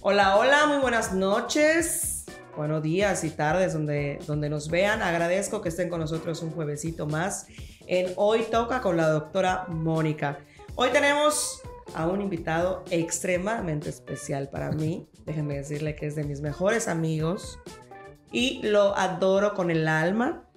Hola, hola, muy buenas noches. Buenos días y tardes donde, donde nos vean. Agradezco que estén con nosotros un juevesito más en Hoy Toca con la doctora Mónica. Hoy tenemos a un invitado extremadamente especial para mí. Déjenme decirle que es de mis mejores amigos y lo adoro con el alma.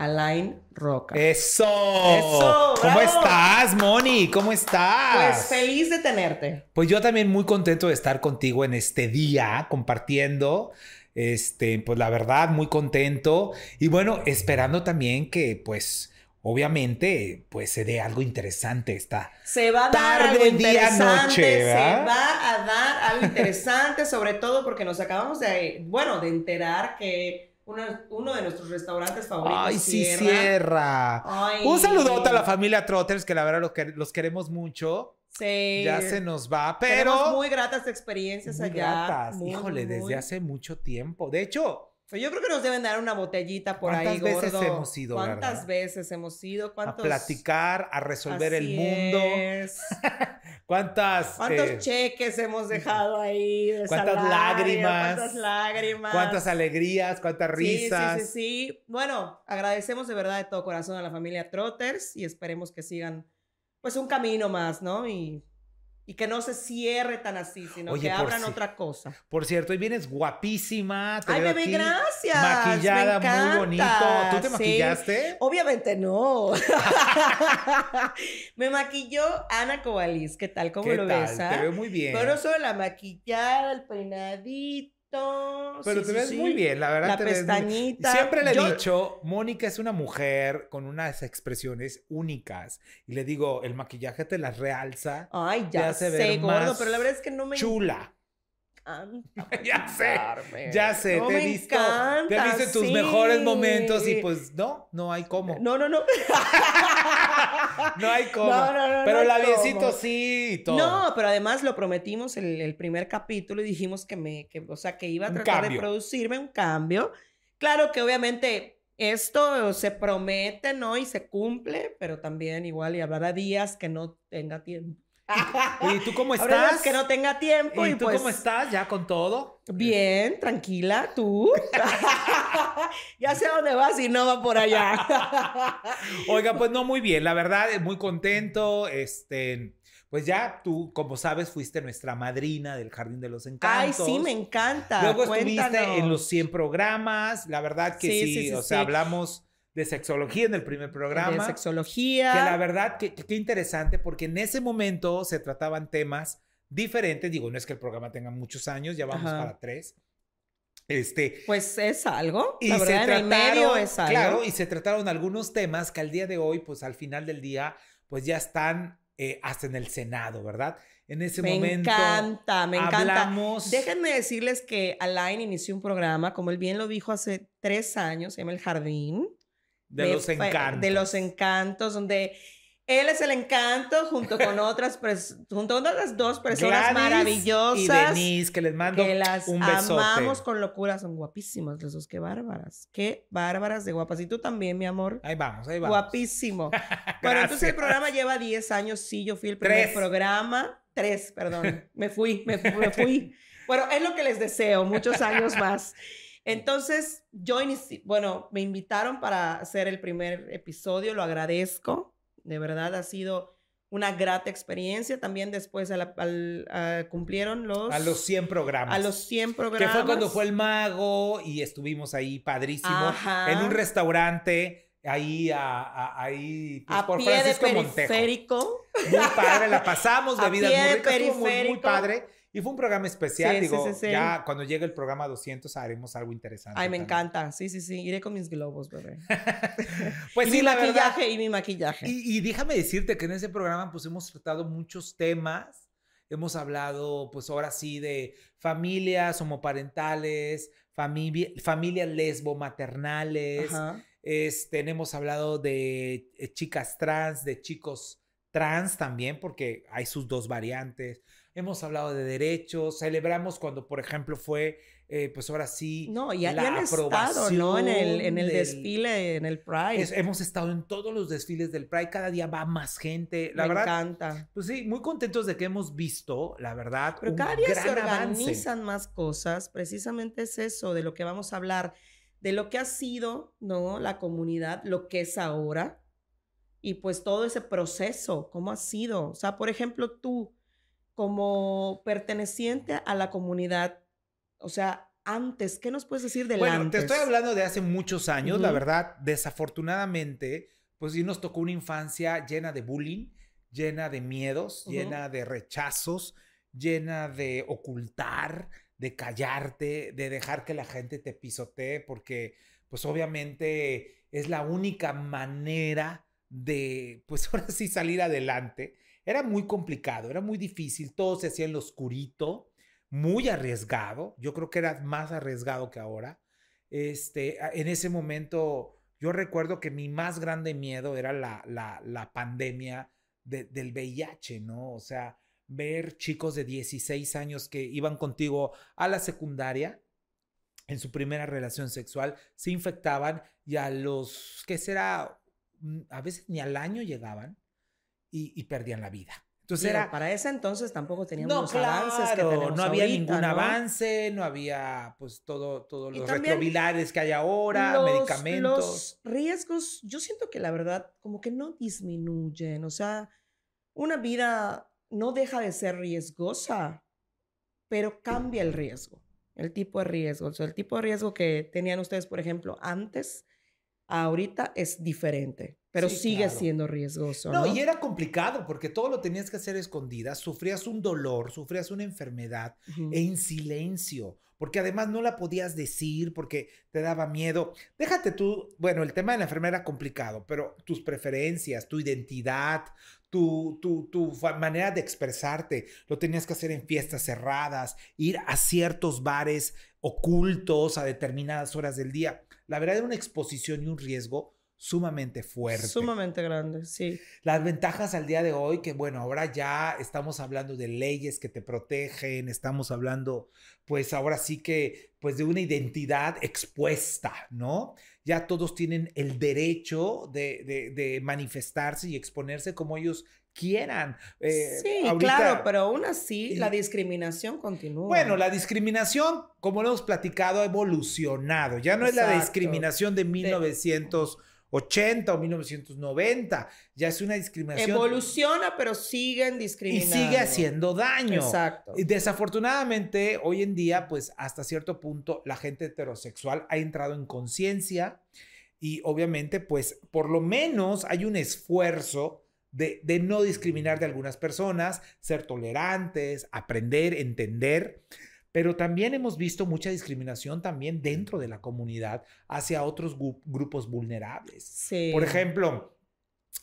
Alain Roca. Eso. Eso, ¿Cómo bravo. estás, Moni? ¿Cómo estás? Pues feliz de tenerte. Pues yo también muy contento de estar contigo en este día, compartiendo. Este, pues la verdad, muy contento. Y bueno, esperando también que, pues, obviamente, pues se dé algo interesante esta. Se va a dar Tarde, algo día, noche, se va a dar algo interesante, sobre todo porque nos acabamos de, bueno, de enterar que uno, uno de nuestros restaurantes favoritos Ay, sí, cierra. cierra. Ay. Un saludote a la familia Trotters, que la verdad los, que- los queremos mucho. Sí. Ya se nos va, Tenemos pero. muy gratas experiencias muy allá. gratas. Muy, Híjole, muy. desde hace mucho tiempo. De hecho, yo creo que nos deben dar una botellita por ahí, ¿Cuántas veces hemos ido, ¿Cuántas verdad? veces hemos ido? a ¿Cuántos? platicar, a resolver el mundo. es. ¿Cuántas, ¿Cuántos eh, cheques hemos dejado ahí? de ¿Cuántas salario? lágrimas? ¿Cuántas lágrimas? cuántas alegrías, cuántas risas? Sí, sí, sí, sí. Bueno, agradecemos de verdad de todo corazón a la familia Trotters y esperemos que sigan pues un camino más, ¿no? Y, y que no se cierre tan así, sino Oye, que abran otra cosa. Por cierto, hoy vienes guapísima. te Ay, bebé, aquí gracias. Maquillada, me muy bonito. ¿Tú te sí. maquillaste? Obviamente no. Me maquilló Ana Covalis. ¿Qué tal? ¿Cómo ¿Qué lo tal? ves? ah? Te veo muy bien. Pero solo la maquillada, el peinadito. Pero sí, te ves sí. muy bien, la verdad. La te ves pestañita. Siempre le he Yo- dicho, Mónica es una mujer con unas expresiones únicas. Y le digo, el maquillaje te las realza. Ay, te ya hace sé, ver gordo, más pero la verdad es que no me Chula. Encanta Ya sé. Ya sé, No te he visto. te he encanta, visto en tus sí. mejores momentos y pues no, no hay cómo. No, no, no. No hay cómo. No, no, no, Pero el cómo. sí y todo. No, pero además lo prometimos el, el primer capítulo y dijimos que me, que, o sea, que iba a tratar de producirme un cambio. Claro que obviamente esto se promete, ¿no? Y se cumple, pero también igual y habrá días que no tenga tiempo. ¿Y tú cómo estás? que no tenga tiempo y, ¿Y tú pues, cómo estás? ¿Ya con todo? Bien, tranquila, tú. ya sé dónde vas y no va por allá. Oiga, pues no muy bien, la verdad, muy contento. Este, pues ya tú, como sabes, fuiste nuestra madrina del Jardín de los Ay, Encantos. sí, me encanta. Luego estuviste Cuéntanos. en los 100 programas, la verdad que Sí, sí, sí, sí, o sea, hablamos de sexología en el primer programa. de sexología. Que la verdad, que, que- que interesante, porque en ese momento se trataban temas diferentes. Digo, no es que el programa tenga muchos años, ya vamos Ajá. para tres. Este. Pues es algo. Y la se verdad, en el trataron, medio es algo. claro, y se trataron algunos temas que al día de hoy, pues al final del día, pues ya están eh, hasta en el Senado, ¿verdad? En ese me momento encanta, me encanta. Déjenme decirles que Alain inició un programa, como él bien lo dijo hace tres años, se llama El Jardín. De Me los encantos. De los encantos, donde él es el encanto junto con otras, junto con otras dos personas Gladys maravillosas. Y Denise, que les mando que las un besote. amamos con locura, son guapísimas las dos, qué bárbaras, qué bárbaras de guapas. Y tú también, mi amor. Ahí vamos, ahí vamos. Guapísimo. Bueno, entonces el programa lleva 10 años, sí, yo fui el primer Tres. programa. Tres, perdón. Me fui, me, me fui. Bueno, es lo que les deseo, muchos años más. Entonces, yo inicié, bueno, me invitaron para hacer el primer episodio, lo agradezco. De verdad, ha sido una grata experiencia. También después a la- al- a- cumplieron los... A los 100 programas. a los 100 Que programas. fue cuando fue el mago y estuvimos ahí padrísimo. Ajá. En un restaurante, ahí, a, a- ahí, pues, a por pie de Francisco Montejo. periférico. Muy padre, la pasamos, bebidas muy de ricas, muy, muy padre. Y fue un programa especial, Sí, digo, sí, sí. ya cuando llegue el programa 200 haremos algo interesante. Ay, me también. encanta. Sí, sí, sí. Iré con mis globos, bebé. Pues y sí, mi la verdad. maquillaje, y mi maquillaje. Y, y déjame decirte que en ese programa pues hemos tratado muchos temas. Hemos hablado pues ahora sí de familias homoparentales, familia, familias lesbo-maternales. Ajá. Este, hemos hablado de eh, chicas trans, de chicos trans también, porque hay sus dos variantes. Hemos hablado de derechos, celebramos cuando, por ejemplo, fue eh, pues ahora sí, no, ya, la han estado, ¿no? En el, en el desfile, en el Pride. hemos estado en todos los desfiles del Pride, cada día va más gente. La Me verdad, encanta. Pues sí, muy contentos de que hemos visto, la verdad. Pero cada día se organizan más cosas, precisamente es eso de lo que vamos a hablar, de lo que ha sido, ¿no? La comunidad, lo que es ahora, y pues todo ese proceso, cómo ha sido. O sea, por ejemplo, tú, como perteneciente a la comunidad, o sea, antes, ¿qué nos puedes decir del bueno, te estoy hablando de hace muchos años, la verdad, desafortunadamente, pues sí nos tocó una infancia llena de bullying, llena de miedos, llena de rechazos, llena de ocultar, de callarte, de dejar que la gente te pisotee, porque pues obviamente es la única manera de, pues ahora sí salir adelante. Era muy complicado, era muy difícil, todo se hacía en lo oscurito muy arriesgado. Yo creo que era más arriesgado que ahora. Este, en ese momento, yo recuerdo que mi más grande miedo era la, la, pandemia del VIH, ¿no? O sea, ver chicos de 16 años que iban contigo a la secundaria en su primera relación sexual, se infectaban y a los, ¿qué será? Mm, a veces ni al año llegaban y perdían la vida. Entonces era, para ese entonces tampoco teníamos los avances que tenemos no había ningún avance, no había pues todo, todos los retrovirales que hay ahora, medicamentos. Los riesgos, yo siento que la verdad como que no disminuyen, o sea, una vida no deja de ser riesgosa, pero cambia el riesgo, el tipo de riesgo, o sea, el tipo de riesgo que tenían ustedes, por ejemplo, antes, ahorita es diferente pero sigue siendo riesgoso. No, y era complicado porque todo lo tenías que hacer escondidas, sufrías un dolor, sufrías una enfermedad en silencio, porque además no la podías decir porque te daba miedo. Déjate tú, bueno, el tema de la enfermedad era complicado, pero tus preferencias, tu identidad, tu, tu, tu manera de expresarte, lo tenías que hacer en fiestas cerradas, ir a ciertos bares ocultos a determinadas horas del día. La verdad era una exposición y un riesgo sumamente fuerte. Sumamente grande, sí. Las ventajas al día de hoy, que bueno, ahora ya estamos hablando de leyes que te protegen, estamos hablando, pues ahora sí que, pues de una identidad expuesta, ¿no? Ya todos tienen el derecho de, de, manifestarse y exponerse como ellos quieran. Eh, sí, claro, pero aún así la discriminación continúa. Bueno, la discriminación, como lo hemos platicado, ha evolucionado. Ya no es la discriminación de 1900. 80 o 1990. Ya es una discriminación. Evoluciona, pero siguen discriminando. Y sigue haciendo daño. Exacto. Y desafortunadamente, hoy en día, pues hasta cierto punto, la gente heterosexual ha entrado en conciencia y obviamente, pues por lo menos hay un esfuerzo de, de no discriminar de algunas personas, ser tolerantes, aprender, entender pero también hemos visto mucha discriminación también dentro de la comunidad hacia otros grupos vulnerables. Por ejemplo,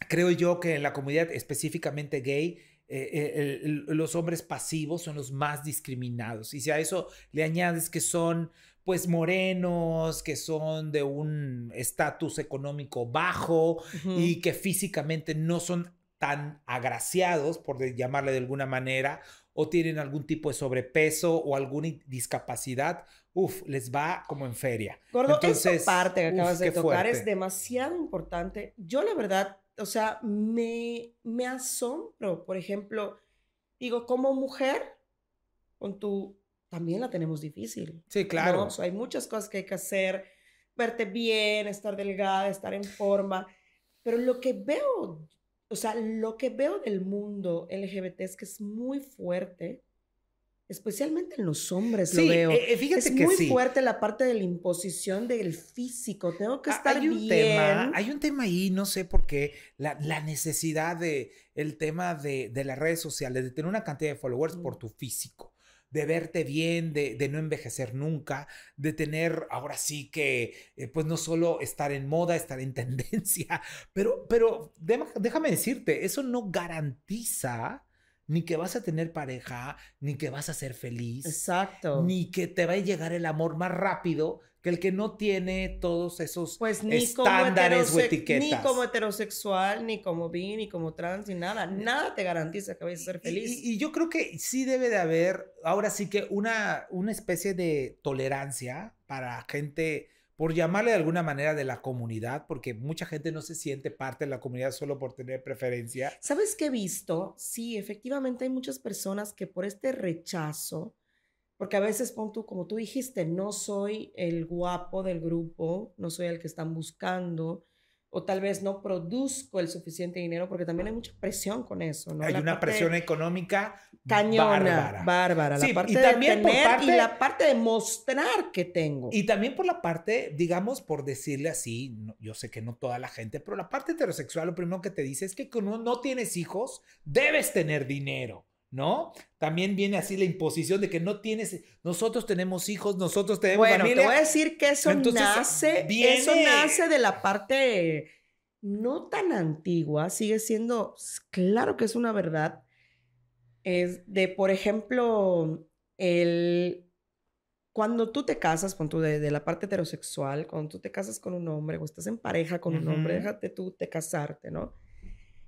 creo yo que en la comunidad específicamente gay, eh, eh, los hombres pasivos son los más discriminados. Y si a eso le añades que son pues morenos, que son de un estatus económico bajo y que físicamente no son tan agraciados, por llamarle de alguna manera, o tienen algún tipo de sobrepeso o alguna discapacidad, uf, les va como en feria. Gordo, Entonces, esa parte que acabas de tocar es demasiado importante. Yo la verdad, o sea, me, me asombro, por ejemplo, digo, como mujer, con tu, también la tenemos difícil. Sí, claro. hay muchas cosas que hay que hacer, verte bien, estar delgada, estar en forma, pero lo que veo o sea, lo que veo del mundo LGBT es que es muy fuerte, especialmente en los hombres lo veo. Eh, eh, fíjate es muy fuerte la parte de la imposición del físico. Tengo que estar hay un bien. Tema, hay un tema ahí, no sé por qué, la, necesidad de el tema de, de, las redes sociales, de tener una cantidad de followers por tu físico de verte bien, de, no envejecer nunca, de tener ahora sí que, eh, pues no solo estar en moda, estar en tendencia, pero, pero déjame decirte, eso no garantiza ni que vas a tener pareja, ni que vas a ser feliz. Exacto. Ni que te va a llegar el amor más rápido que el que no tiene todos esos pues ni estándares o etiquetas. Ni como heterosexual, ni como bi, ni como trans, ni nada. Nada te garantiza que vayas a ser feliz. Y, y, yo creo que sí debe de haber, ahora sí que una, una especie de tolerancia para gente por llamarle de alguna manera de la comunidad, porque mucha gente no se siente parte de la comunidad solo por tener preferencia. ¿Sabes qué he visto? Sí, efectivamente hay muchas personas que por este rechazo, porque a veces, pon tú, como tú dijiste, no soy el guapo del grupo, no soy el que están buscando, o tal vez no produzco el suficiente dinero, porque también hay mucha presión con eso, ¿no? Hay La una presión económica cañona, bárbara. bárbara. Sí, la parte y también de por tener parte- y la parte de mostrar que tengo. Y también por la parte, digamos, por decirle así, no- yo sé que no toda la gente, pero la parte heterosexual lo primero que te dice es que como no tienes hijos, debes tener dinero, ¿no? También viene así la imposición de que no tienes, nosotros tenemos hijos, nosotros tenemos Bueno, familia. te voy a decir que eso Entonces, nace, viene- eso nace de la parte no tan antigua, sigue siendo, claro que es una verdad, es de, por ejemplo, el, cuando tú te casas, con tu de, de la parte heterosexual, cuando tú te casas con un hombre o estás en pareja con un hombre, déjate tú de casarte, ¿no?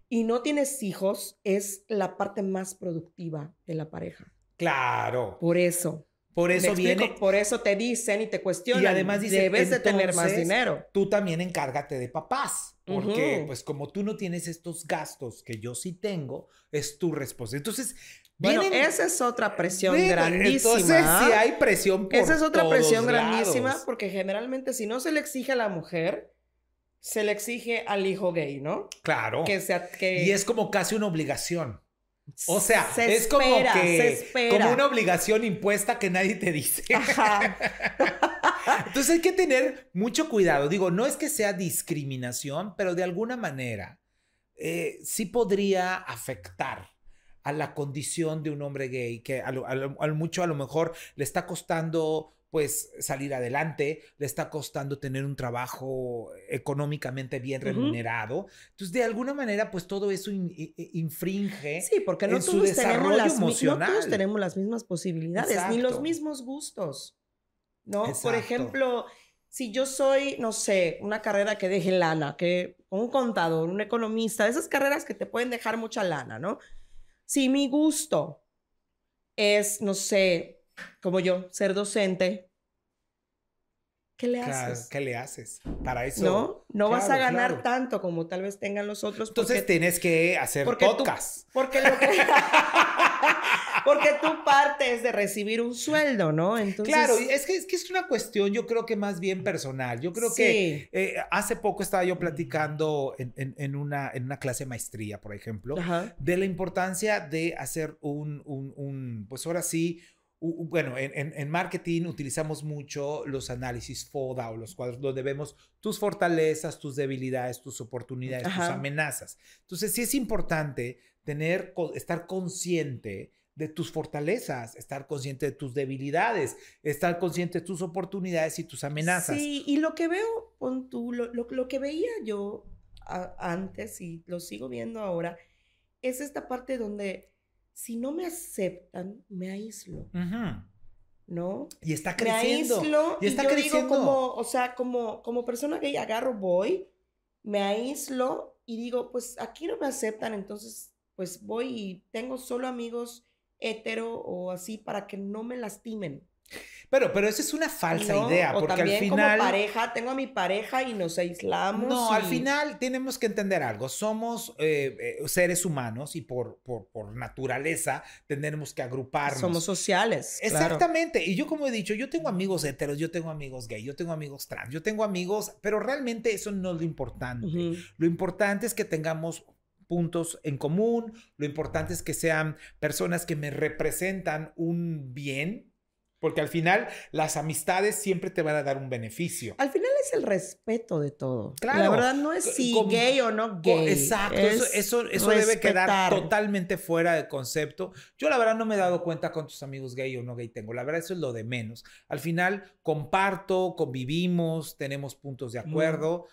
Y no tienes hijos, es la parte más productiva de la pareja. Claro, Por eso. por eso explico, viene, por eso te dicen y te cuestionan. Y además dicen, debes de tener más dinero. tú también encárgate de papás, porque pues como tú no tienes estos gastos que yo sí tengo, es tu responsabilidad. Entonces, Bueno, vienen- esa es otra presión grandísima. Entonces, sí hay presión por esa es otra presión grandísima porque generalmente si no se le exige a la mujer, se le exige al hijo gay, ¿no? Claro. Que sea que Y es como casi una obligación. O sea, se es como que se como una obligación impuesta que nadie te dice. Ajá. Entonces hay que tener mucho cuidado. Digo, no es que sea discriminación, pero de alguna manera eh, sí podría afectar a la condición de un hombre gay que a lo, a lo- a lo mucho a lo mejor le está costando pues salir adelante, le está costando tener un trabajo económicamente bien remunerado. Entonces, de alguna manera, pues todo eso in- infringe. Sí, porque no en su todos, tenemos desarrollo las, mi- no emocional. todos tenemos las mismas posibilidades, ni los mismos gustos. ¿No? Por ejemplo, si yo soy, no sé, una carrera que deje lana, que un contador, un economista, esas carreras que te pueden dejar mucha lana, ¿no? Si mi gusto es, no sé, como yo, ser docente, ¿qué le Claro, haces? ¿Qué le haces? Para eso. ¿No? No vas a ganar claro. tanto como tal vez tengan los otros. Entonces porque- tienes que hacer porque tú- podcast. porque lo que... Porque tú partes de recibir un sueldo, ¿no? Entonces... Claro, es que, es que es una cuestión, yo creo que más bien personal. Yo creo que eh, hace poco estaba yo platicando en, en- en una, en una clase de maestría, por ejemplo, Ajá. de la importancia de hacer un, un- un, pues ahora sí, bueno, en, en- en marketing utilizamos mucho los análisis FODA o los cuadros donde vemos tus fortalezas, tus debilidades, tus oportunidades, tus amenazas. Entonces sí es importante tener, estar consciente de tus fortalezas, estar consciente de tus debilidades, estar consciente de tus oportunidades y tus amenazas. Sí, y lo que veo, pon tú, lo, lo- lo que veía yo a- antes y lo sigo viendo ahora, es esta parte donde si no me aceptan, me aíslo, Ujú. ¿no? Y está Me creciendo. aíslo y y, está yo creciendo. digo como, o sea, como, como persona gay agarro, voy, me aíslo y digo, pues aquí no me aceptan, entonces pues voy y tengo solo amigos hetero o así para que no me lastimen. Pero, pero esa es una falsa ¿no? idea, o porque al también final... como pareja, tengo a mi pareja y nos aislamos. No, al y- final tenemos que entender algo. Somos eh, eh, seres humanos y por, por, por naturaleza tenemos que agruparnos. Somos sociales. claro. Exactamente. Y yo como he dicho, yo tengo amigos heteros, yo tengo amigos gay, yo tengo amigos trans, yo tengo amigos, pero realmente eso no es lo importante. Ujú. Lo importante es que tengamos puntos en común, lo importante es que sean personas que me representan un bien, porque al final las amistades siempre te van a dar un beneficio. Al final es el respeto de todo. Claro. La verdad no es si como- gay o no gay. Exacto, es eso, eso, eso debe quedar totalmente fuera de concepto. Yo la verdad no me he dado cuenta cuántos amigos gay o no gay tengo. La verdad eso es lo de menos. Al final comparto, convivimos, tenemos puntos de acuerdo.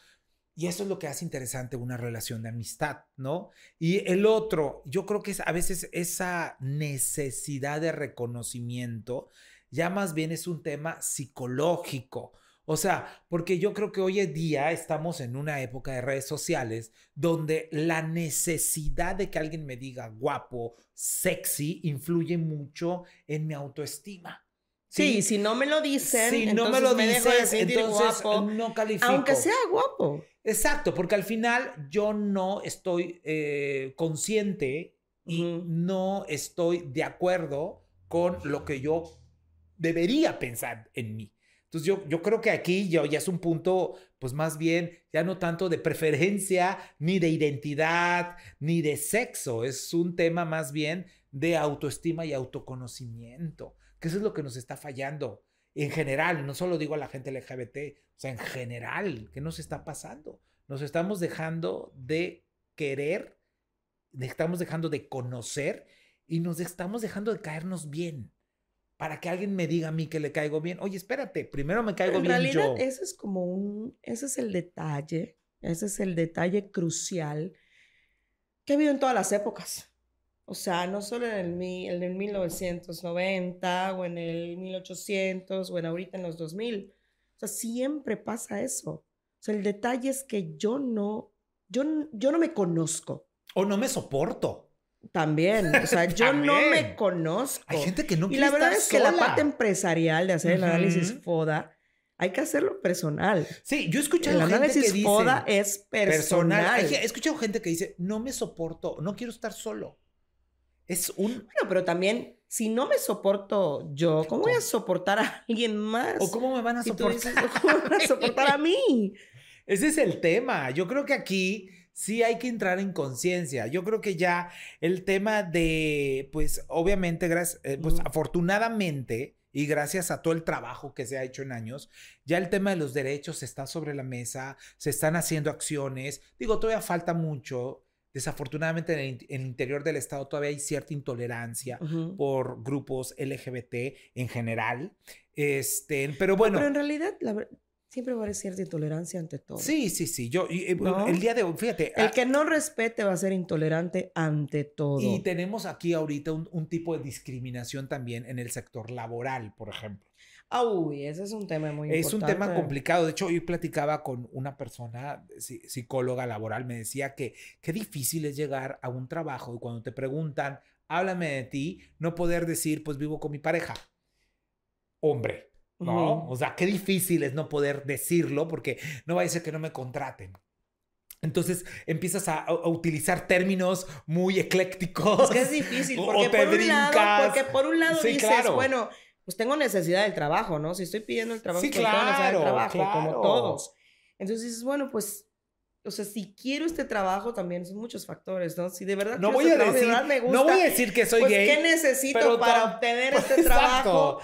Y eso es lo que hace interesante una relación de amistad, ¿no? Y el otro, yo creo que es a veces esa necesidad de reconocimiento ya más bien es un tema psicológico. O sea, porque yo creo que hoy en día estamos en una época de redes sociales donde la necesidad de que alguien me diga guapo, sexy, influye mucho en mi autoestima. Sí, si no me lo dicen, si no me lo dices, entonces no califico. Aunque sea guapo. Exacto, porque al final yo no estoy eh, consciente y no estoy de acuerdo con lo que yo debería pensar en mí. Entonces yo, yo creo que aquí ya, ya es un punto, pues más bien, ya no tanto de preferencia, ni de identidad, ni de sexo, es un tema más bien de autoestima y autoconocimiento, que es lo que nos está fallando. En general, no solo digo a la gente LGBT, o sea, en general, ¿qué nos está pasando? Nos estamos dejando de querer, estamos dejando de conocer y nos estamos dejando de caernos bien para que alguien me diga a mí que le caigo bien. Oye, espérate, primero me caigo bien realidad, yo. Ese es como un, ese es el detalle, ese es el detalle crucial que ha habido en todas las épocas. O sea, no solo en el, en 1990 o en el 1800 o en ahorita en los 2000. O sea, siempre pasa eso. O sea, el detalle es que yo no, yo, yo no me conozco. O no me soporto. También, o sea, yo no me conozco. Hay gente que no Y la verdad es que la parte empresarial de hacer el análisis FODA, hay que hacerlo personal. Sí, yo he escuchado el gente que dice... FODA es personal. He escuchado gente que dice, no me soporto, no quiero estar solo. Es un... Bueno, pero también, si no me soporto yo, ¿cómo, voy a soportar a alguien más? ¿O cómo me van a soportar? ¿Cómo me van a soportar a mí? Ese es el tema. Yo creo que aquí sí hay que entrar en conciencia. Yo creo que ya el tema de, pues obviamente, gracias, eh, pues afortunadamente y gracias a todo el trabajo que se ha hecho en años, ya el tema de los derechos está sobre la mesa, se están haciendo acciones. Digo, todavía falta mucho. Desafortunadamente en el, interior del Estado todavía hay cierta intolerancia por grupos LGBT en general. Este, pero bueno. pero en realidad, la, siempre va a haber cierta intolerancia ante todo. Sí, sí, sí. Yo, eh, el día de hoy, fíjate. El ah que no respete va a ser intolerante ante todo. Y tenemos aquí ahorita un, tipo de discriminación también en el sector laboral, por ejemplo. Ah, uy, ese es un tema muy importante. Es un tema complicado. De hecho, hoy platicaba con una persona, psicóloga laboral, me decía que qué difícil es llegar a un trabajo y cuando te preguntan, háblame de ti, no poder decir, pues vivo con mi pareja. Hombre, ¿no? O sea, qué difícil es no poder decirlo porque no va a ser que no me contraten. Entonces empiezas a, utilizar términos muy eclécticos. Es que es difícil, porque, por, un lado, porque por un lado dices, bueno, pues tengo necesidad del trabajo, ¿no? Si estoy pidiendo el trabajo, sí, pues claro, tengo necesidad del trabajo, claro. como todos. Entonces dices, bueno, pues, o sea, si quiero este trabajo también son muchos factores, ¿no? Si de verdad no voy a este decir, me gusta, no voy a decir que soy pues, gay. ¿Qué necesito para obtener este trabajo?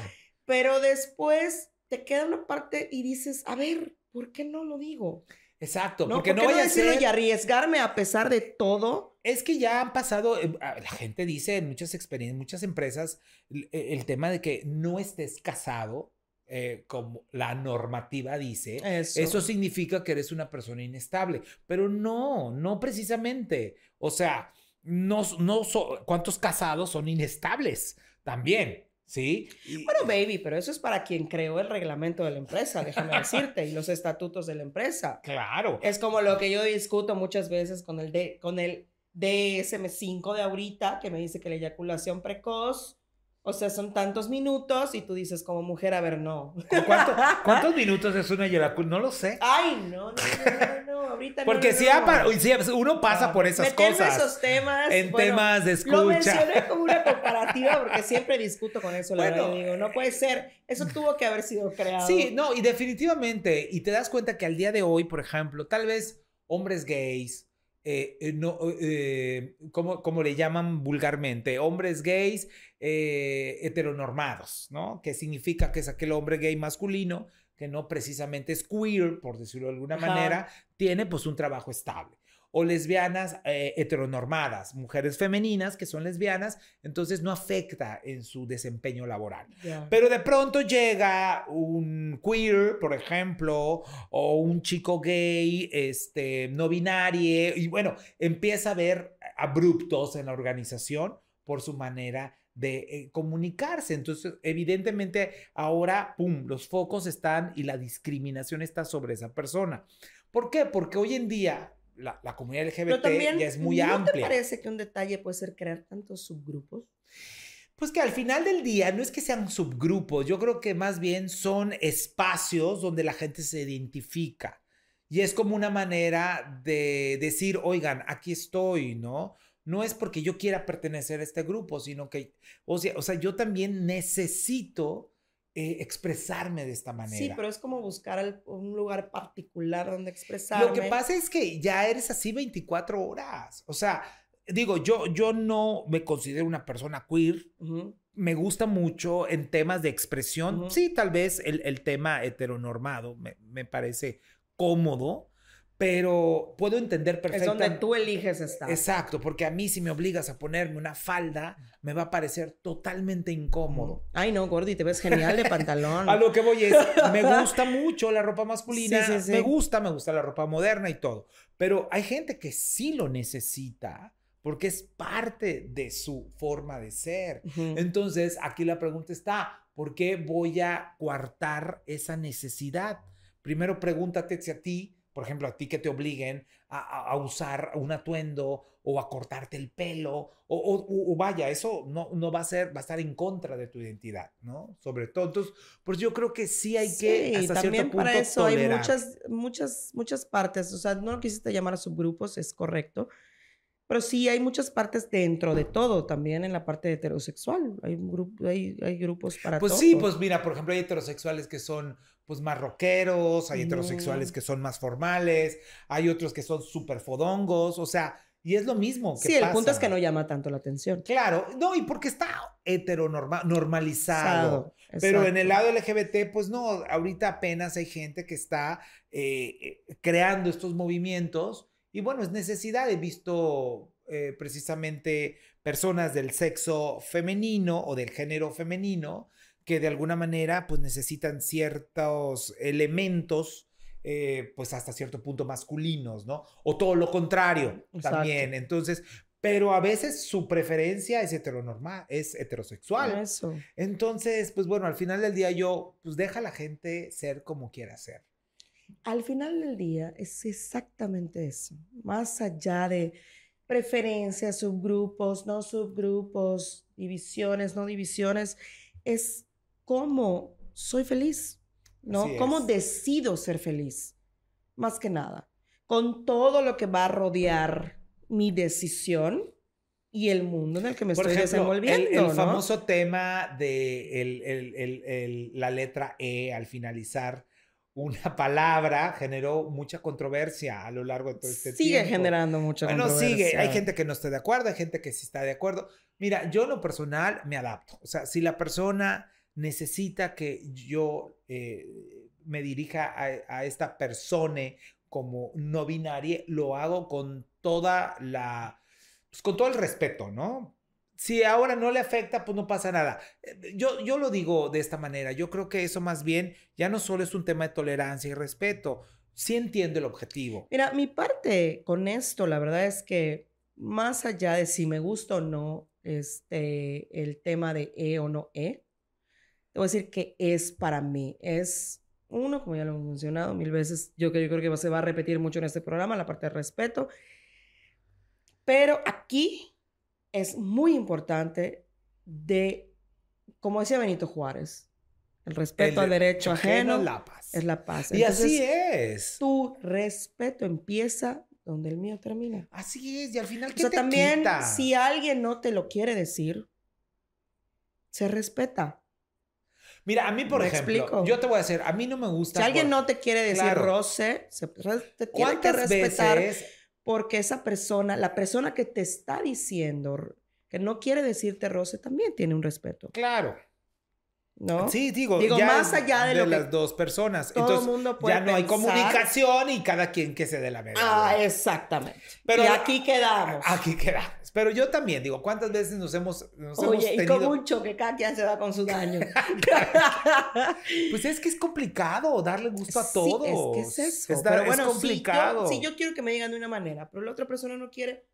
Pero después te queda una parte y dices, a ver, ¿por qué no lo digo? Exacto, ¿No? porque ¿Por no voy a decirlo ser... y arriesgarme a pesar de todo. Es que ya han pasado, eh, la gente dice en muchas experiencias, muchas empresas, el, el tema de que no estés casado, eh, como la normativa dice, Eso. eso. significa que eres una persona inestable. Pero no, no precisamente. O sea, no, no so, ¿cuántos casados son inestables? También. ¿Sí? Y... Bueno, baby, pero eso es para quien creó el reglamento de la empresa, déjame decirte, y los estatutos de la empresa. Claro. Es como lo que yo discuto muchas veces con el, de, con el DSM5 de ahorita, que me dice que la eyaculación precoz o sea, son tantos minutos y tú dices como mujer, a ver, no. ¿Cuánto, ¿Cuántos minutos es una eyaculación? No lo sé. Ay, no, no, no, no, ahorita Porque no, si, no. si, uno pasa por esas cosas. esos temas. En bueno, temas de escucha. Lo mencioné como una comparativa porque siempre discuto con eso, la Bueno, verdad. digo, no puede ser. Eso tuvo que haber sido creado. Sí, no, y definitivamente. Y te das cuenta que al día de hoy, por ejemplo, tal vez hombres gays, eh, eh, no, eh, como, como le llaman vulgarmente, hombres gays eh, heteronormados, ¿no? Que significa que es aquel hombre gay masculino que no precisamente es queer, por decirlo de alguna Ajá. manera, tiene pues un trabajo estable. O lesbianas eh, heteronormadas, mujeres femeninas que son lesbianas, entonces no afecta en su desempeño laboral. Pero de pronto llega un queer, por ejemplo, o un chico gay, este, no binario, y bueno, empieza a ver abruptos en la organización por su manera de eh, comunicarse. Entonces, evidentemente, ahora, ¡pum!, los focos están y la discriminación está sobre esa persona. ¿Por qué? Porque hoy en día la, comunidad LGBT ya es muy amplia. ¿No te parece que un detalle puede ser crear tantos subgrupos? Pues que al final del día no es que sean subgrupos, yo creo que más bien son espacios donde la gente se identifica. Y es como una manera de decir, oigan, aquí estoy, ¿no? no es porque yo quiera pertenecer a este grupo, sino que, o sea, o sea yo también necesito eh, expresarme de esta manera. Sí, pero es como buscar un lugar particular donde expresarme. Lo que pasa es que ya eres así 24 horas. O sea, digo, yo, yo no me considero una persona queer. Me gusta mucho en temas de expresión. Sí, tal vez el, tema heteronormado me, me parece cómodo pero puedo entender perfectamente. Es donde tú eliges estar. Exacto, porque a mí si me obligas a ponerme una falda, me va a parecer totalmente incómodo. Ay, no, Gordy, te ves genial de pantalón. a lo que voy es, me gusta mucho la ropa masculina, sí, sí, sí. me gusta, me gusta la ropa moderna y todo, pero hay gente que sí lo necesita porque es parte de su forma de ser. Entonces, aquí la pregunta está, ¿por qué voy a coartar esa necesidad? Primero pregúntate si a ti por ejemplo, a ti que te obliguen a, usar un atuendo o a cortarte el pelo, o, vaya, eso no, no, va a ser, va a estar en contra de tu identidad, ¿no? Sobre todo, entonces, pues yo creo que sí hay que, hasta también cierto punto, para eso hay muchas, muchas, muchas partes, o sea, no lo quisiste llamar a subgrupos, es correcto, pero sí hay muchas partes dentro de todo, también en la parte heterosexual. Hay, grupo, hay, hay grupos para pues todo. Pues sí, pues mira, por ejemplo, hay heterosexuales que son pues más rockeros, hay heterosexuales que son más formales, hay otros que son súper fodongos, o sea, y es lo mismo. Que sí, el punto es que no llama tanto la atención. Claro, no, y porque está heteronormalizado. Pero en el lado LGBT, pues no, ahorita apenas hay gente que está eh, eh, creando estos movimientos y bueno, es necesidad. He visto eh, precisamente personas del sexo femenino o del género femenino que de alguna manera pues necesitan ciertos elementos eh, pues hasta cierto punto masculinos, ¿no? O todo lo contrario también. Entonces, pero a veces su preferencia es heteronormal, es heterosexual. Eso. Entonces, pues bueno, al final del día yo, pues deja a la gente ser como quiera ser. Al final del día es exactamente eso. Más allá de preferencias, subgrupos, no subgrupos, divisiones, no divisiones, es cómo soy feliz, ¿no? Cómo decido ser feliz, más que nada, con todo lo que va a rodear mi decisión y el mundo en el que me estoy desenvolviendo. El, el famoso tema de la letra E al finalizar una palabra generó mucha controversia a lo largo de todo este tiempo. Sigue generando mucha controversia. Bueno, sigue. Hay gente que no está de acuerdo, hay gente que sí está de acuerdo. Mira, yo en lo personal me adapto. O sea, si la persona necesita que yo eh, me dirija a, esta persona como no binaria, lo hago con toda la, pues con todo el respeto, ¿no? Si ahora no le afecta, pues no pasa nada. Eh, yo, yo lo digo de esta manera, yo creo que eso más bien ya no solo es un tema de tolerancia y respeto, sí entiendo el objetivo. Mira, mi parte con esto, la verdad es que más allá de si me gusta o no este, el tema de E o no E, a decir que es para mí. Es uno, como ya lo hemos mencionado mil veces, yo, yo creo que se va a repetir mucho en este programa, la parte de respeto. Pero aquí es muy importante de, como decía Benito Juárez, el respeto al derecho ajeno, es la paz. Es la paz. y así es. Tu respeto empieza donde el mío termina. Así es, y al final, ¿qué o sea, también, si alguien no te lo quiere decir, se respeta. Mira, a mí, por ejemplo, yo te voy a decir, a mí no me gusta. Si alguien no te quiere decir roce, se, te tiene que respetar porque esa persona, la persona que te está diciendo que no quiere decirte roce, también tiene un respeto. Claro. ¿No? Sí, digo, Digo, ya más allá de lo que las dos personas. todo Entonces, mundo puede ya no hay pensar. comunicación y cada quien que se dé la verdad. Ah, exactamente. Pero- y aquí quedamos. Aquí quedamos. Pero yo también digo, ¿cuántas veces nos hemos, nos hemos Oye, y tenido? como un choque, cada quien se da con su daño. Pues es que es complicado darle gusto a Sí, todos. es que es eso. Es, dar- pero es bueno, complicado. Si yo, si yo quiero que me digan de una manera, pero la otra persona no quiere,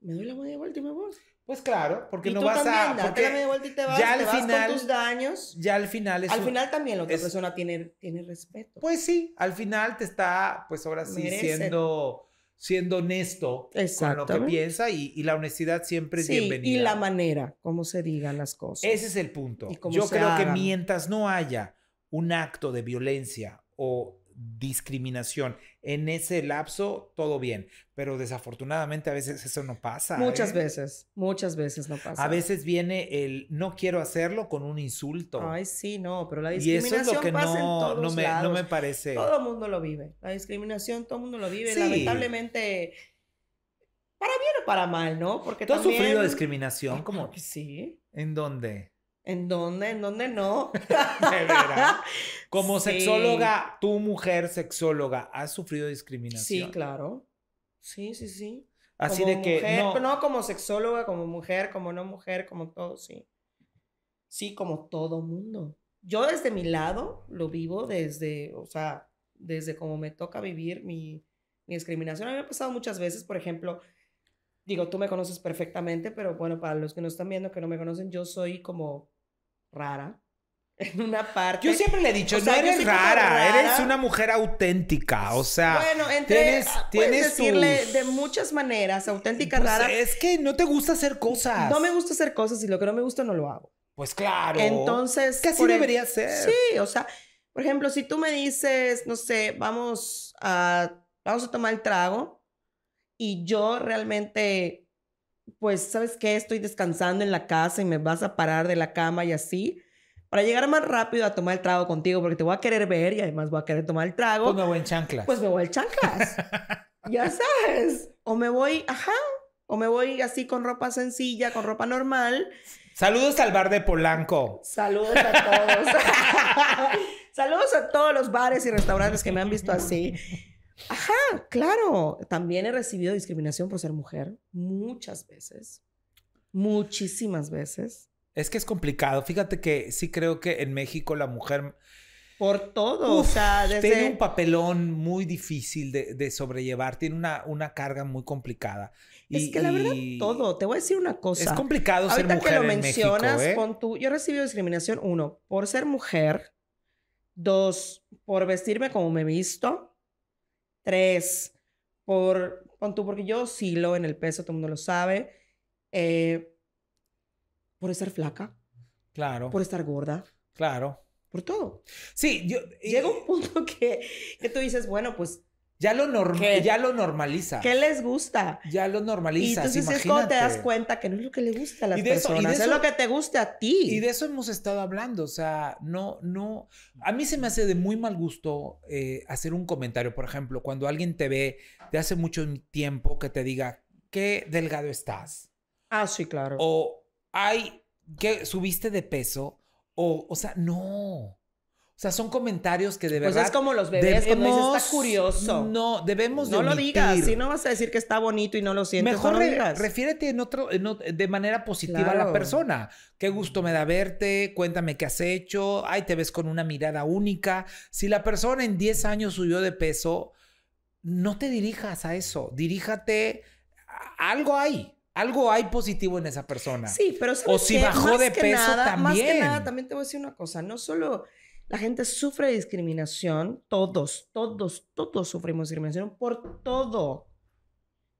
me doy la media vuelta y me voy. Pues claro, porque no vas también, a. Porque la vuelta y te vas, ya al te vas final- con tus daños. ya al final es. Al final también la otra es- persona tiene, tiene respeto. Pues sí, al final te está, pues ahora sí, Merece. siendo, siendo honesto con lo que piensa y, y la honestidad siempre es sí, bienvenida. y la manera, como se digan las cosas. Ese es el punto. Cómo Yo creo que hagan. mientras no haya un acto de violencia o discriminación en ese lapso, todo bien. Pero desafortunadamente a veces eso no pasa. Muchas ¿eh? veces, muchas veces no pasa. A veces viene el no quiero hacerlo con un insulto. Ay, sí, no, pero la y eso discriminación es lo que pasa en no, todos no, me, no me parece. Todo el mundo lo vive. La discriminación, todo el mundo lo vive. Sí. Lamentablemente, para bien o para mal, ¿no? Porque ¿Tú has también... sufrido discriminación? ¿Cómo? sí. ¿En dónde? ¿En dónde? ¿En dónde no? De veras. Como Sí. sexóloga, tu mujer sexóloga, ¿has sufrido discriminación? Sí, claro. Sí, sí, sí. Así Como de que mujer, no como sexóloga, como mujer, como no mujer, como todo, sí. Sí, como todo mundo. Yo desde mi lado lo vivo desde, o sea, desde como me toca vivir mi, mi discriminación. A mí me ha pasado muchas veces, por ejemplo, digo, tú me conoces perfectamente, pero bueno, para los que no están viendo, que no me conocen, yo soy como rara en una parte. Yo siempre le he dicho, O sea, no eres rara, rara. eres una mujer auténtica, o sea, Bueno, entre, tienes- ah, tienes decirle tus- de muchas maneras, auténtica, pues, rara. es que no te gusta hacer cosas. No me gusta hacer cosas y lo que no me gusta no lo hago. Pues claro. Entonces, es que así el- debería ser. Sí, o sea, por ejemplo, si tú me dices, no sé, vamos a, vamos a tomar el trago y yo realmente, pues, ¿sabes qué? Estoy descansando en la casa y me vas a parar de la cama y así, para llegar más rápido a tomar el trago contigo porque te voy a querer ver y además voy a querer tomar el trago, Pues me voy en chanclas. pues me voy al chanclas. ya sabes. O me voy, ajá, o me voy así con ropa sencilla, con ropa normal. Saludos al bar de Polanco. Saludos a todos. Saludos a todos los bares y restaurantes que me han visto así. Ajá, claro. También he recibido discriminación por ser mujer muchas veces. Muchísimas veces. Es que es complicado. Fíjate que sí creo que en México la mujer Por todo. Uf, o sea, desde... tiene un papelón muy difícil de, de sobrellevar. Tiene una, una carga muy complicada. Es Y- que la verdad, y todo. Te voy a decir una cosa. Es complicado ser Ahorita mujer que lo en mencionas, México, ¿eh? pon tú, yo he recibido discriminación, uno, por ser mujer, dos, por vestirme como me he visto, tres, por, pon tú, porque yo oscilo en el peso, todo el mundo lo sabe, eh, por estar flaca, Claro, por estar gorda, claro. por todo. Sí, yo... Llega un punto que, que tú dices, bueno, pues, Ya lo, norm- ¿Qué? ya lo normaliza. ¿qué les gusta? Ya lo Y normalizas, entonces es cuando te das cuenta que no es lo que le gusta a las Y de eso- y de personas, es eso- lo que te guste a ti. Y de eso hemos estado hablando, o sea, no, no, a mí se me hace de muy mal gusto eh, hacer un comentario, por ejemplo, cuando alguien te ve de hace mucho tiempo que te diga, qué delgado estás, Ah, sí, claro. o, ay, que subiste de peso, o, o sea, no. O sea, son comentarios que de Pues verdad... es como los bebés cuando dices, debemos- está curioso. No, debemos de no lo digas, si no vas a decir que está bonito y no lo sientes, Mejor no re- digas. refiérete en otro, en de manera positiva a la persona. Qué gusto me da verte, cuéntame qué has hecho, ay, te ves con una mirada única. Si la persona en 10 años subió de peso, no te dirijas a eso, diríjate, a- algo hay, algo hay positivo en esa persona. Sí, pero ¿sabes O si qué? bajó Más de que peso, nada, Más que también. nada, también te voy a decir una cosa. No solo la gente sufre discriminación, todos, todos, todos sufrimos discriminación por todo.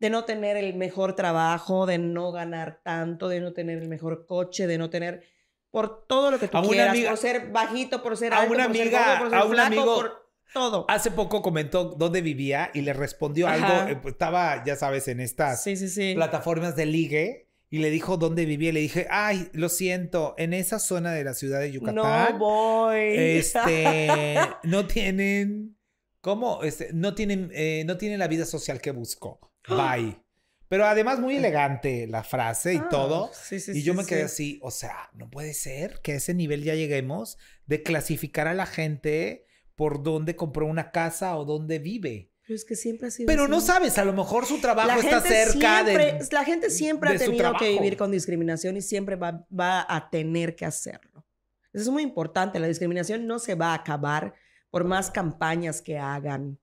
De no tener el mejor trabajo, de no ganar tanto, de no tener el mejor coche, de no tener... Por todo lo que tú A quieras, amiga- por ser bajito, por ser a alto, una por ser amiga- gordo, por ser a un flaco, amigo- por todo. Hace poco comentó dónde vivía y le respondió Ajá. algo, eh, pues, estaba, ya sabes, en estas Sí, sí, sí. plataformas de ligue y le dijo dónde vivía. Le dije, ay, lo siento, en esa zona de la ciudad de No Yucatán, voy. este, no tienen, ¿cómo? Este, no tienen, eh, no tienen la vida social que busco. Bye. Pero además muy elegante la frase y Ah, todo. sí, sí, y yo sí, me quedé sí. así, o sea, no puede ser que a ese nivel ya lleguemos de clasificar a la gente por dónde compró una casa o dónde vive. Pero es que siempre ha sido Pero no sabes, a lo mejor su trabajo la está cerca siempre, de... La gente siempre ha tenido que vivir con discriminación y siempre va, va a tener que hacerlo. Eso es muy importante. La discriminación no se va a acabar por más campañas que hagan.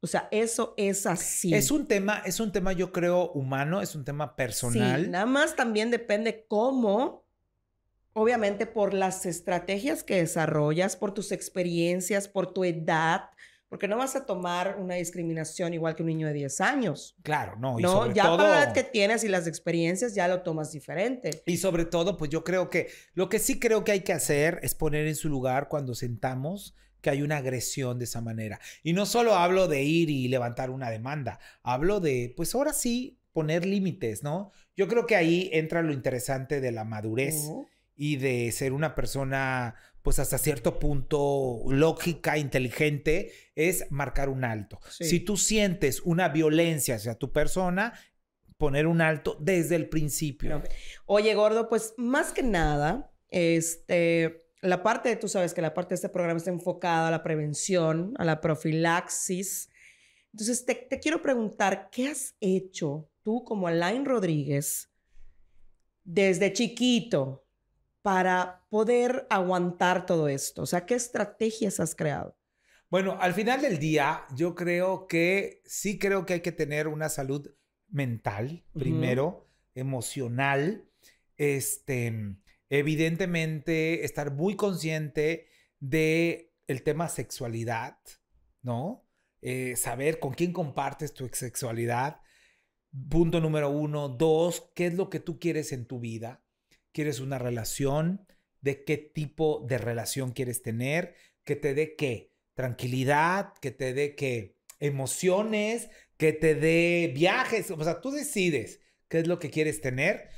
O sea, eso es así. Es un tema, es un tema yo creo humano, es un tema personal. Sí, nada más también depende cómo, obviamente por las estrategias que desarrollas, por tus experiencias, por tu edad, porque no vas a tomar una discriminación igual que un niño de 10 años. Claro, no, y No, sobre ya todo... para la edad que tienes y las experiencias ya lo tomas diferente. Y sobre todo, pues yo creo que lo que sí creo que hay que hacer es poner en su lugar cuando sentamos que hay una agresión de esa manera. Y no solo hablo de ir y levantar una demanda, hablo de, pues ahora sí, poner límites, ¿no? Yo creo que ahí entra lo interesante de la madurez y de ser una persona, pues hasta cierto punto lógica, inteligente, es marcar un alto. Sí. Si tú sientes una violencia hacia tu persona, poner un alto desde el principio. Oye, gordo, pues más que nada, este, la parte, tú sabes que la parte de este programa está enfocada a la prevención, a la profilaxis. Entonces, te, te quiero preguntar, ¿qué has hecho tú como Alain Rodríguez desde chiquito para poder aguantar todo esto? O sea, ¿qué estrategias has creado? Bueno, al final del día, yo creo que sí creo que hay que tener una salud mental, primero, emocional, este, evidentemente estar muy consciente de el tema sexualidad, ¿no? Eh, saber con quién compartes tu sexualidad. Punto número uno. Dos, ¿qué es lo que tú quieres en tu vida? ¿Quieres una relación? ¿De qué tipo de relación quieres tener? Que te dé qué? Tranquilidad, que te dé qué? Emociones, que te dé viajes. O sea, tú decides qué es lo que quieres tener,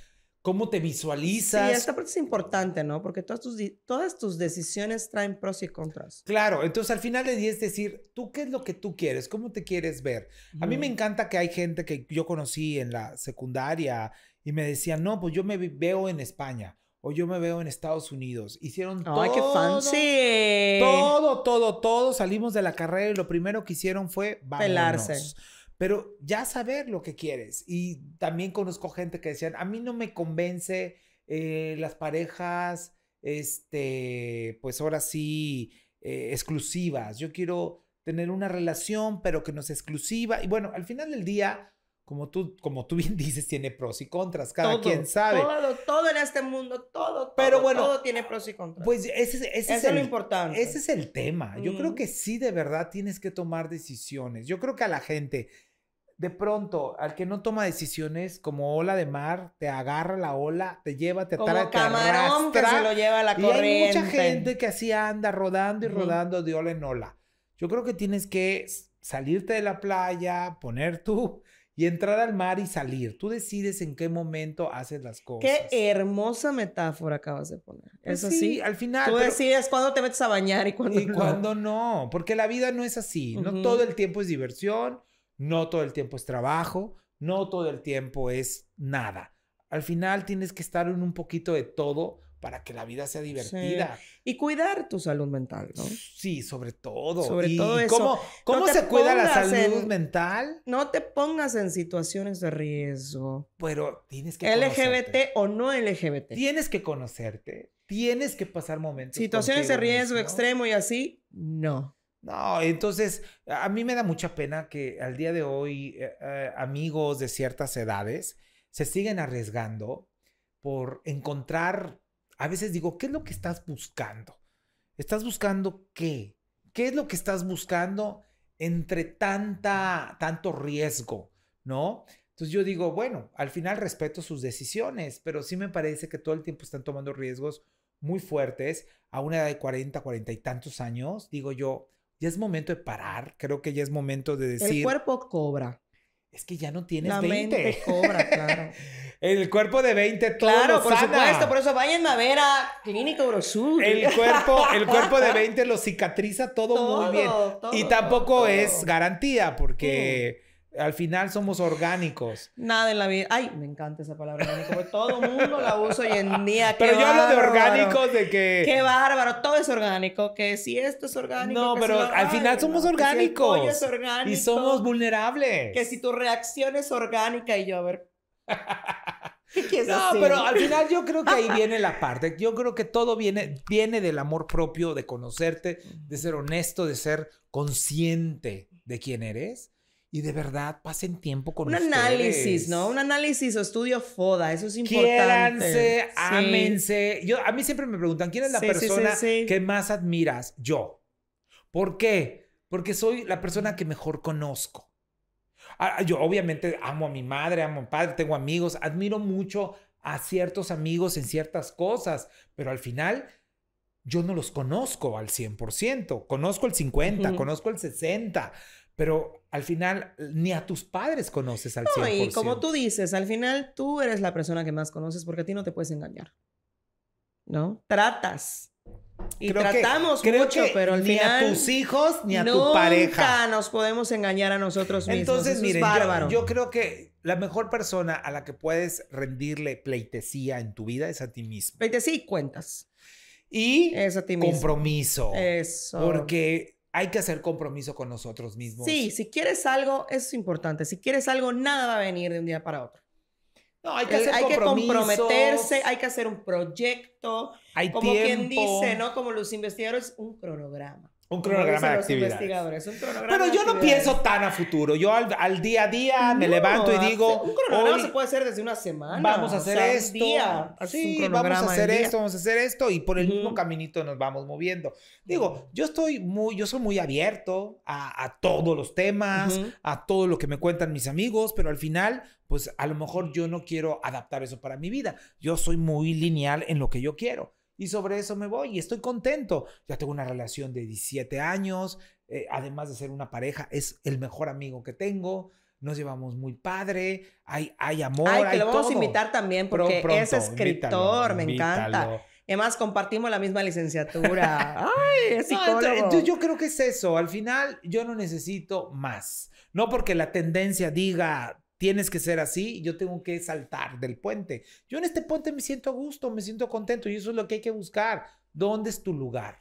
cómo te Sí, visualizas. esta parte es importante, ¿no? Porque todas tus, todas tus decisiones traen pros y contras. Claro, entonces al final del día es decir, tú qué es lo que tú quieres, cómo te quieres ver. A mí me encanta que hay gente que yo conocí en la secundaria y me decían, no, pues yo me veo en España o yo me veo en Estados Unidos. Hicieron todo. ¡Ay, qué fancy! Todo, todo, todo. Salimos de la carrera y lo primero que hicieron fue vámonos. Pelarse. Pero ya saber lo que quieres. Y también conozco gente que decían, a mí no me convence eh, las parejas, este, pues ahora sí, eh, exclusivas. Yo quiero tener una relación, pero que no sea exclusiva. Y bueno, al final del día, como tú, como tú bien dices, tiene pros y contras. Cada Todo, quien sabe. Todo, todo en este mundo, todo, Pero todo, bueno, todo tiene pros y contras. Pues ese, es- ese Eso es es lo el, importante. ese es el tema. Yo creo Ujú. que sí, de verdad, tienes que tomar decisiones. Yo creo que a la gente, de pronto, al que no toma decisiones, como ola de mar, te agarra la ola, te lleva, te atrae, te camarón que arrastra. se lo lleva a la y corriente. hay mucha gente que así anda rodando y Ujú. rodando de ola en ola. Yo creo que tienes que salirte de la playa, poner tú y entrar al mar y salir. Tú decides en qué momento haces las cosas. Qué hermosa metáfora acabas de poner. Pues Eso sí. al final. Tú pero- decides cuándo te metes a bañar y cuándo y no. cuando no, porque la vida no es así. No todo el tiempo es diversión, no todo el tiempo es trabajo, no todo el tiempo es nada. Al final tienes que estar en un poquito de todo para que la vida sea divertida. Y cuidar tu salud mental, ¿no? Sí, sobre todo. Sobre ¿Y todo eso. ¿Cómo, cómo No se cuida la salud en- mental? No te pongas en situaciones de riesgo. Pero tienes que conocerte. LGBT o no LGBT. Tienes que conocerte. Tienes que pasar momentos. Situaciones de riesgo mismo. extremo y así, no. No, entonces a mí me da mucha pena que al día de hoy eh, eh, amigos de ciertas edades se siguen arriesgando por encontrar, a veces digo, ¿qué es lo que estás buscando? ¿Estás buscando qué? ¿Qué es lo que estás buscando entre tanta, tanto riesgo, no? Entonces yo digo, bueno, al final respeto sus decisiones, pero sí me parece que todo el tiempo están tomando riesgos muy fuertes a una edad de 40, 40 y tantos años. Digo yo, ya es momento de parar. Creo que ya es momento de El decir, cuerpo cobra. es que ya no tienes La 20. mente cobra, claro. El cuerpo de 20 todo Claro, lo por sana. supuesto. Por eso vayan a ver a Clínica. El cuerpo, el cuerpo de 20 lo cicatriza todo, muy bien. Todo, Y todo, tampoco todo. es garantía, porque Al final somos orgánicos. Nada en la vida. Ay, me encanta esa palabra orgánico. porque todo el mundo la usa hoy en día. Pero Qué yo hablo de orgánicos de que... Qué bárbaro. Todo es orgánico. Que si esto es orgánico. No, que pero al final somos no, que si el orgánicos. pollo es orgánico. Y somos vulnerables. Que si tu reacción es orgánica y yo, a ver. ¿Qué No, decir? pero al final yo creo que ahí viene la parte. Yo creo que todo viene, viene del amor propio, de conocerte, de ser honesto, de ser consciente de quién eres. Y de verdad, pasen tiempo con Un ustedes. análisis, ¿no? Un análisis o estudio FODA, eso es importante. Quiéranse, Sí. ámense. Yo, a mí siempre me preguntan, ¿quién es la Sí, persona sí. que más admiras? Yo. ¿Por qué? Porque soy la persona que mejor conozco. Ah, Yo obviamente amo a mi madre, amo a mi padre, tengo amigos, admiro mucho a ciertos amigos en ciertas cosas, pero al final yo no los conozco al 100%, conozco el 50, Ujú. conozco el 60, pero al final ni a tus padres conoces al 100%. No, y como tú dices, al final tú eres la persona que más conoces porque a ti no te puedes engañar. ¿No? Tratas. Y Creo tratamos mucho, pero al ni final a tus hijos ni a tu nunca pareja. nos podemos engañar a nosotros mismos. Entonces, Eso miren, es bárbaro. yo, creo que la mejor persona a la que puedes rendirle pleitesía en tu vida es a ti mismo. Vete sí cuentas. Y Es a ti mismo. compromiso. Eso. Porque hay que hacer compromiso con nosotros mismos. Sí, si quieres algo, eso es importante. Si quieres algo, nada va a venir de un día para otro. No, hay que El- hacer hay que comprometerse, hay que hacer un proyecto. Hay Como quien dice, ¿no? Como los investigadores, un cronograma. Un cronograma de actividades. investigadores, un cronograma Pero yo no pienso tan a futuro. Yo al, al día a día me No, levanto y digo, Un cronograma hoy se puede hacer desde una semana. vamos a o hacer sea, un esto. día, sí, vamos a hacer día. esto, vamos a hacer esto y por el mismo caminito nos vamos moviendo. Digo, yo estoy muy, yo soy muy abierto a, a todos los temas, a todo lo que me cuentan mis amigos, pero al final, pues a lo mejor yo no quiero adaptar eso para mi vida. Yo soy muy lineal en lo que yo quiero. Y sobre eso me voy y estoy contento. Ya tengo una relación de 17 años, eh, además de ser una pareja, es el mejor amigo que tengo. Nos llevamos muy padre, hay, hay amor. Ay, que hay lo vamos a invitar también Pro- porque pronto, es escritor, me encanta. Además, compartimos la misma licenciatura. Ay, es No, psicólogo. entonces, yo creo que es eso. Al final, yo no necesito más. No porque la tendencia diga tienes que ser así, yo tengo que saltar del puente. Yo en este puente me siento a gusto, me siento contento y eso es lo que hay que buscar. ¿Dónde es tu lugar?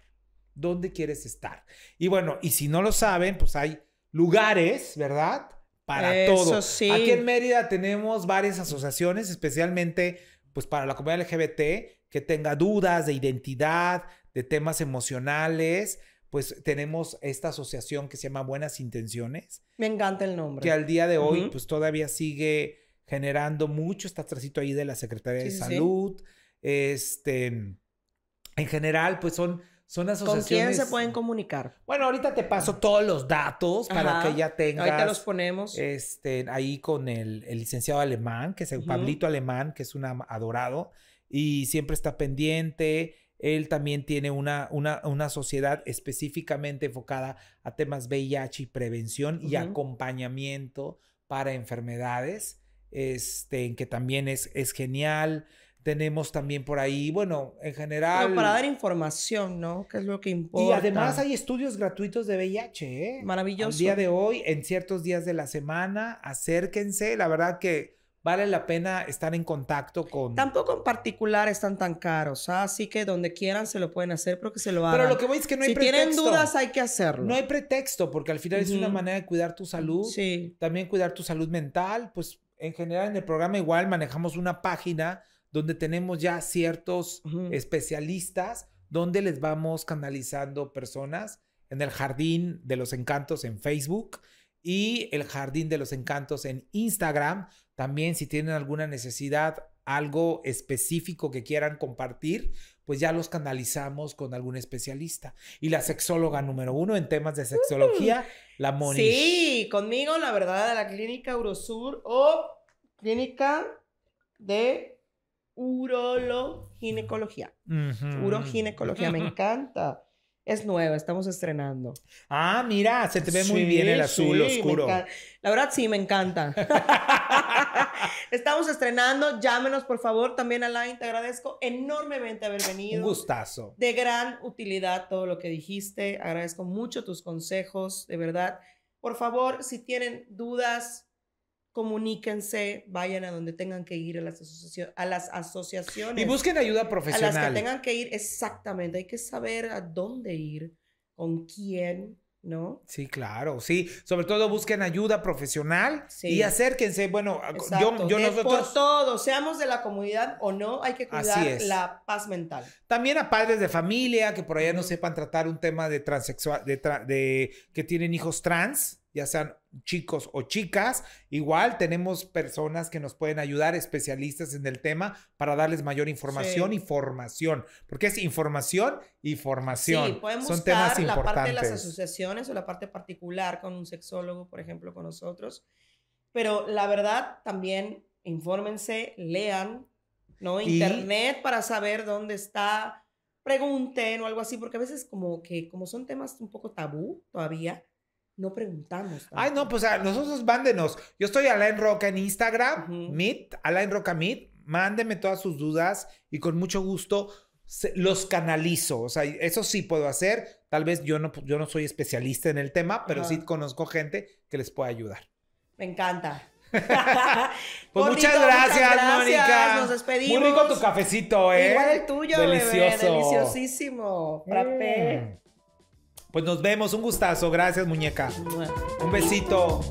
¿Dónde quieres estar? Y bueno, y si no lo saben, pues hay lugares, ¿verdad? Para Eso todo. sí. Aquí en Mérida tenemos varias asociaciones, especialmente pues para la comunidad LGBT que tenga dudas de identidad, de temas emocionales, pues tenemos esta asociación que se llama Buenas Intenciones, Me encanta el nombre. que al día de hoy Ujú. pues todavía sigue generando mucho, está tracito ahí de la Secretaría de Sí, sí, sí. Salud, este, en general pues son, son ¿Con asociaciones. quién se pueden comunicar? Bueno, ahorita te paso todos los datos para Ajá. que ya tengas. Ahorita los ponemos. Este, ahí con el, el licenciado alemán, que es el Ujú. Pablito Alemán, que es un adorado y siempre está pendiente. Él también tiene una, una, una sociedad específicamente enfocada a temas VIH y prevención y acompañamiento para enfermedades, este, en que también es, es genial. Tenemos también por ahí, bueno, en general. Pero para dar información, ¿no? Que es lo que importa. Y además hay estudios gratuitos de VIH, ¿eh? Maravilloso. Al día de hoy, en ciertos días de la semana, acérquense. La verdad que vale la pena estar en contacto con... Tampoco en particular están tan caros, ¿ah? así que donde quieran se lo pueden hacer, pero que se lo hagan. Pero lo que voy es que no hay si pretexto. tienen dudas hay que hacerlo. No hay pretexto, porque al final es una manera de cuidar tu salud. Sí. También cuidar tu salud mental. Pues en general en el programa igual manejamos una página donde tenemos ya ciertos especialistas donde les vamos canalizando personas en el Jardín de los Encantos en Facebook y el Jardín de los Encantos en Instagram. También si tienen alguna necesidad, algo específico que quieran compartir, pues ya los canalizamos con algún especialista. Y la sexóloga número uno en temas de sexología, la Monish. Sí, conmigo, la verdad, de la clínica Urosur o clínica de urologinecología. Ujú. Uroginecología, me encanta. Es nueva, estamos estrenando. Ah, mira, se te ve muy bien el azul sí, oscuro. La verdad, sí, me encanta. Estamos estrenando. Llámenos, por favor, también a Line. Te agradezco enormemente haber Un venido. gustazo. De gran utilidad todo lo que dijiste. Agradezco mucho tus consejos. De verdad, Por favor, si tienen dudas, comuníquense, vayan a donde tengan que ir a las, asociaciones, a las asociaciones. Y busquen ayuda a profesional. las que tengan que ir, exactamente. Hay que saber a dónde ir, con quién, ¿no? Sí, claro, sí. Sobre todo busquen ayuda profesional Sí. y acérquense. Bueno, Exacto. yo, yo nosotros Por todo, seamos de la comunidad o no, hay que cuidar la paz mental. también a padres de familia que por allá no sepan tratar un tema de transexual, de, tra- de que tienen hijos trans, ya sean chicos o chicas. Igual tenemos personas que nos pueden ayudar, especialistas en el tema, para darles mayor información Sí. y formación. Porque es información y formación. Sí, pueden Son buscar temas la parte de las importantes. asociaciones o la parte particular con un sexólogo, por ejemplo, con nosotros. Pero la verdad, también infórmense, lean, ¿no? Y- Internet para saber dónde está, pregunten o algo así, porque a veces como que, como son temas un poco tabú todavía, no preguntamos. Ay, no, pues a nosotros mándenos. Yo estoy Alain Roca en Instagram, Ujú. Meet, Alain Roca Meet. Mándenme todas sus dudas y con mucho gusto los canalizo. O sea, eso sí puedo hacer. Tal vez yo no, yo no soy especialista en el tema, pero sí conozco gente que les puede ayudar. Me encanta. Pues Gordito, muchas gracias, gracias. Mónica. Nos despedimos. Muy rico tu cafecito, ¿eh? Igual el tuyo, bebé. Delicioso. Deliciosísimo. Frappé. Mm. Pues nos vemos. Un gustazo. Gracias, muñeca. Un besito.